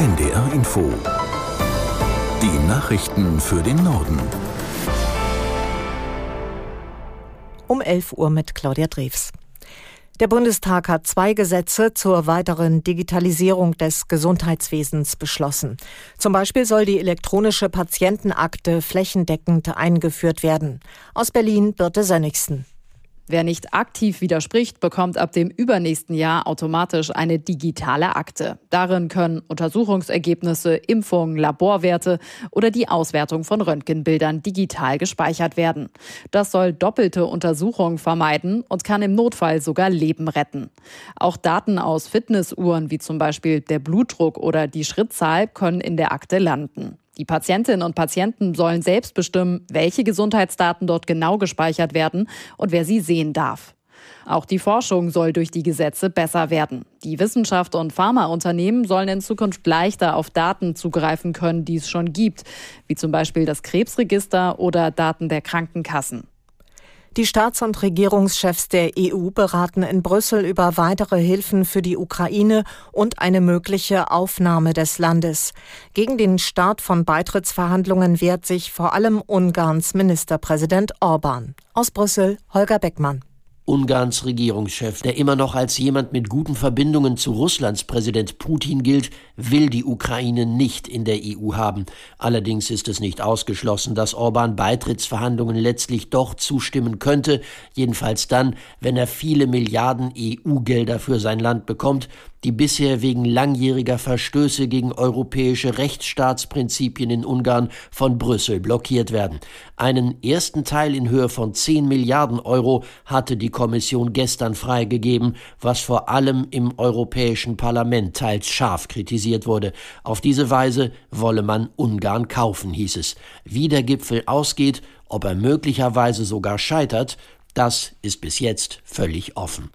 NDR Info. Die Nachrichten für den Norden. Um 11 Uhr mit Claudia Drews. Der Bundestag hat zwei Gesetze zur weiteren Digitalisierung des Gesundheitswesens beschlossen. Zum Beispiel soll die elektronische Patientenakte flächendeckend eingeführt werden. Aus Berlin Birte Sönnigsen. Wer nicht aktiv widerspricht, bekommt ab dem übernächsten Jahr automatisch eine digitale Akte. Darin können Untersuchungsergebnisse, Impfungen, Laborwerte oder die Auswertung von Röntgenbildern digital gespeichert werden. Das soll doppelte Untersuchungen vermeiden und kann im Notfall sogar Leben retten. Auch Daten aus Fitnessuhren wie zum Beispiel der Blutdruck oder die Schrittzahl können in der Akte landen. Die Patientinnen und Patienten sollen selbst bestimmen, welche Gesundheitsdaten dort genau gespeichert werden und wer sie sehen darf. Auch die Forschung soll durch die Gesetze besser werden. Die Wissenschaft und Pharmaunternehmen sollen in Zukunft leichter auf Daten zugreifen können, die es schon gibt, wie zum Beispiel das Krebsregister oder Daten der Krankenkassen. Die Staats- und Regierungschefs der EU beraten in Brüssel über weitere Hilfen für die Ukraine und eine mögliche Aufnahme des Landes. Gegen den Start von Beitrittsverhandlungen wehrt sich vor allem Ungarns Ministerpräsident Orban. Aus Brüssel Holger Beckmann. Ungarns Regierungschef, der immer noch als jemand mit guten Verbindungen zu Russlands Präsident Putin gilt, will die Ukraine nicht in der EU haben. Allerdings ist es nicht ausgeschlossen, dass Orban Beitrittsverhandlungen letztlich doch zustimmen könnte, jedenfalls dann, wenn er viele Milliarden EU-Gelder für sein Land bekommt, die bisher wegen langjähriger Verstöße gegen europäische Rechtsstaatsprinzipien in Ungarn von Brüssel blockiert werden. Einen ersten Teil in Höhe von 10 Milliarden Euro hatte die Kommission gestern freigegeben, was vor allem im Europäischen Parlament teils scharf kritisiert wurde. Auf diese Weise wolle man Ungarn kaufen, hieß es. Wie der Gipfel ausgeht, ob er möglicherweise sogar scheitert, das ist bis jetzt völlig offen.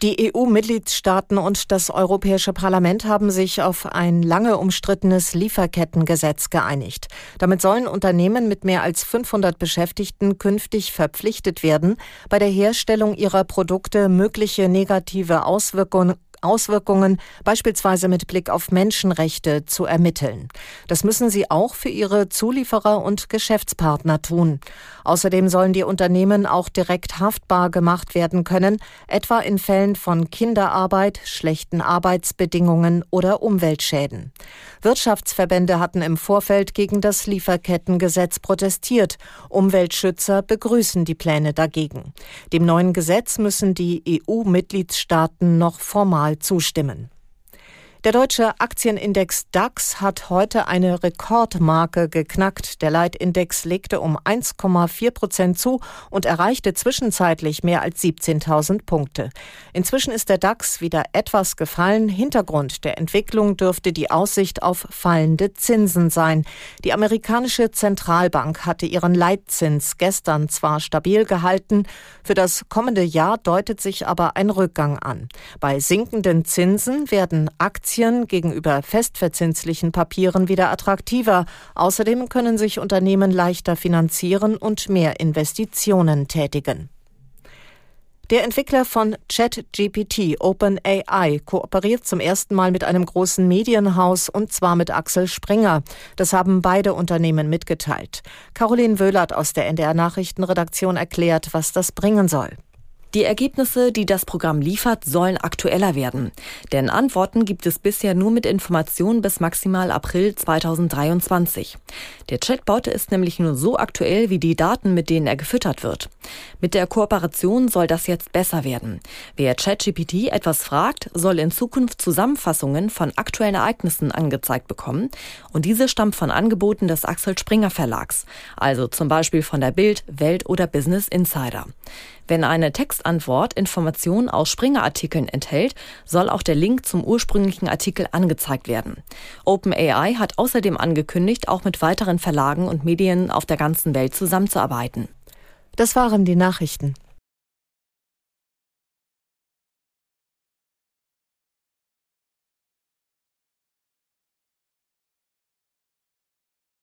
Die EU-Mitgliedstaaten und das Europäische Parlament haben sich auf ein lange umstrittenes Lieferkettengesetz geeinigt. Damit sollen Unternehmen mit mehr als 500 Beschäftigten künftig verpflichtet werden, bei der Herstellung ihrer Produkte mögliche negative Auswirkungen Auswirkungen, beispielsweise mit Blick auf Menschenrechte, zu ermitteln. Das müssen sie auch für ihre Zulieferer und Geschäftspartner tun. Außerdem sollen die Unternehmen auch direkt haftbar gemacht werden können, etwa in Fällen von Kinderarbeit, schlechten Arbeitsbedingungen oder Umweltschäden. Wirtschaftsverbände hatten im Vorfeld gegen das Lieferkettengesetz protestiert. Umweltschützer begrüßen die Pläne dagegen. Dem neuen Gesetz müssen die EU-Mitgliedstaaten noch formal Mal zustimmen. Der deutsche Aktienindex DAX hat heute eine Rekordmarke geknackt. Der Leitindex legte um 1,4 Prozent zu und erreichte zwischenzeitlich mehr als 17.000 Punkte. Inzwischen ist der DAX wieder etwas gefallen. Hintergrund der Entwicklung dürfte die Aussicht auf fallende Zinsen sein. Die amerikanische Zentralbank hatte ihren Leitzins gestern zwar stabil gehalten, für das kommende Jahr deutet sich aber ein Rückgang an. Bei sinkenden Zinsen werden Aktien Aktien gegenüber festverzinslichen Papieren wieder attraktiver. Außerdem können sich Unternehmen leichter finanzieren und mehr Investitionen tätigen. Der Entwickler von ChatGPT, OpenAI, kooperiert zum ersten Mal mit einem großen Medienhaus und zwar mit Axel Springer. Das haben beide Unternehmen mitgeteilt. Caroline Wöhlert aus der NDR Nachrichtenredaktion erklärt, was das bringen soll. Die Ergebnisse, die das Programm liefert, sollen aktueller werden. Denn Antworten gibt es bisher nur mit Informationen bis maximal April 2023. Der Chatbot ist nämlich nur so aktuell wie die Daten, mit denen er gefüttert wird. Mit der Kooperation soll das jetzt besser werden. Wer ChatGPT etwas fragt, soll in Zukunft Zusammenfassungen von aktuellen Ereignissen angezeigt bekommen. Und diese stammt von Angeboten des Axel Springer Verlags. Also zum Beispiel von der Bild, Welt oder Business Insider. Wenn eine Textantwort Informationen aus Springer-Artikeln enthält, soll auch der Link zum ursprünglichen Artikel angezeigt werden. OpenAI hat außerdem angekündigt, auch mit weiteren Verlagen und Medien auf der ganzen Welt zusammenzuarbeiten. Das waren die Nachrichten.